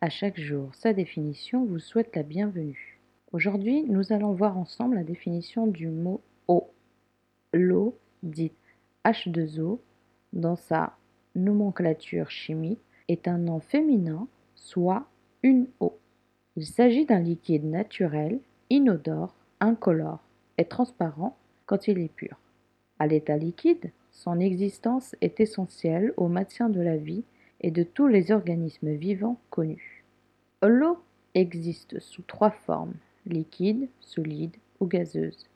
À chaque jour, sa définition vous souhaite la bienvenue. Aujourd'hui, nous allons voir ensemble la définition du mot eau. L'eau, dite H2O, dans sa nomenclature chimique, est un nom féminin, soit une eau. Il s'agit d'un liquide naturel, inodore, incolore et transparent quand il est pur. À l'état liquide, son existence est essentielle au maintien de la vie et de tous les organismes vivants connus. L'eau existe sous trois formes, liquide, solide ou gazeuse.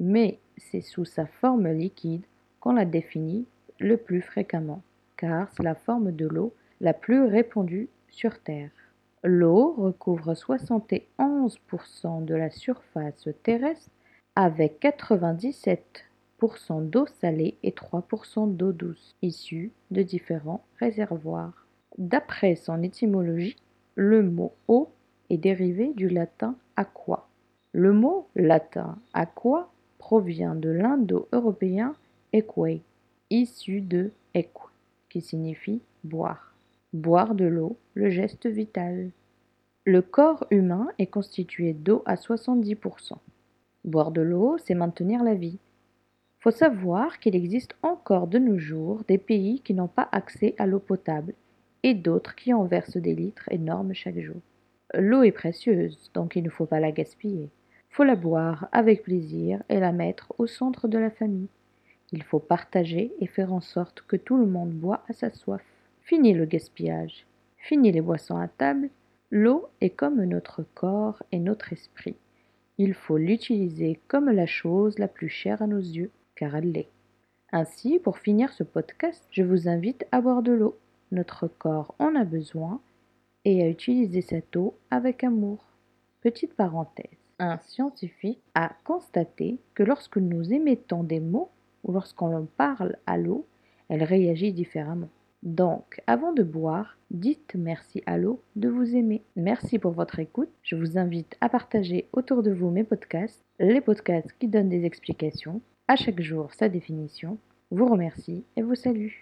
Mais c'est sous sa forme liquide qu'on la définit le plus fréquemment, car c'est la forme de l'eau la plus répandue sur Terre. L'eau recouvre 71% de la surface terrestre avec 97% d'eau salée et 3% d'eau douce, issue de différents réservoirs. D'après son étymologie, le mot eau est dérivé du latin aqua. Le mot latin aqua provient de l'indo-européen eque, issu de eque, qui signifie boire. Boire de l'eau, le geste vital. Le corps humain est constitué d'eau à 70%. Boire de l'eau, c'est maintenir la vie. Faut savoir qu'il existe encore de nos jours des pays qui n'ont pas accès à l'eau potable et d'autres qui en versent des litres énormes chaque jour. L'eau est précieuse, donc il ne faut pas la gaspiller. Faut la boire avec plaisir et la mettre au centre de la famille. Il faut partager et faire en sorte que tout le monde boit à sa soif. Fini le gaspillage. Fini les boissons à table. L'eau est comme notre corps et notre esprit. Il faut l'utiliser comme la chose la plus chère à nos yeux, car elle l'est. Ainsi, pour finir ce podcast, je vous invite à boire de l'eau. Notre corps en a besoin et à utiliser cette eau avec amour. Petite parenthèse. Un scientifique a constaté que lorsque nous émettons des mots ou lorsqu'on parle à l'eau, elle réagit différemment. Donc, avant de boire, dites merci à l'eau de vous aimer. Merci pour votre écoute. Je vous invite à partager autour de vous mes podcasts, les podcasts qui donnent des explications. À chaque jour, sa définition. Vous remercie et vous salue.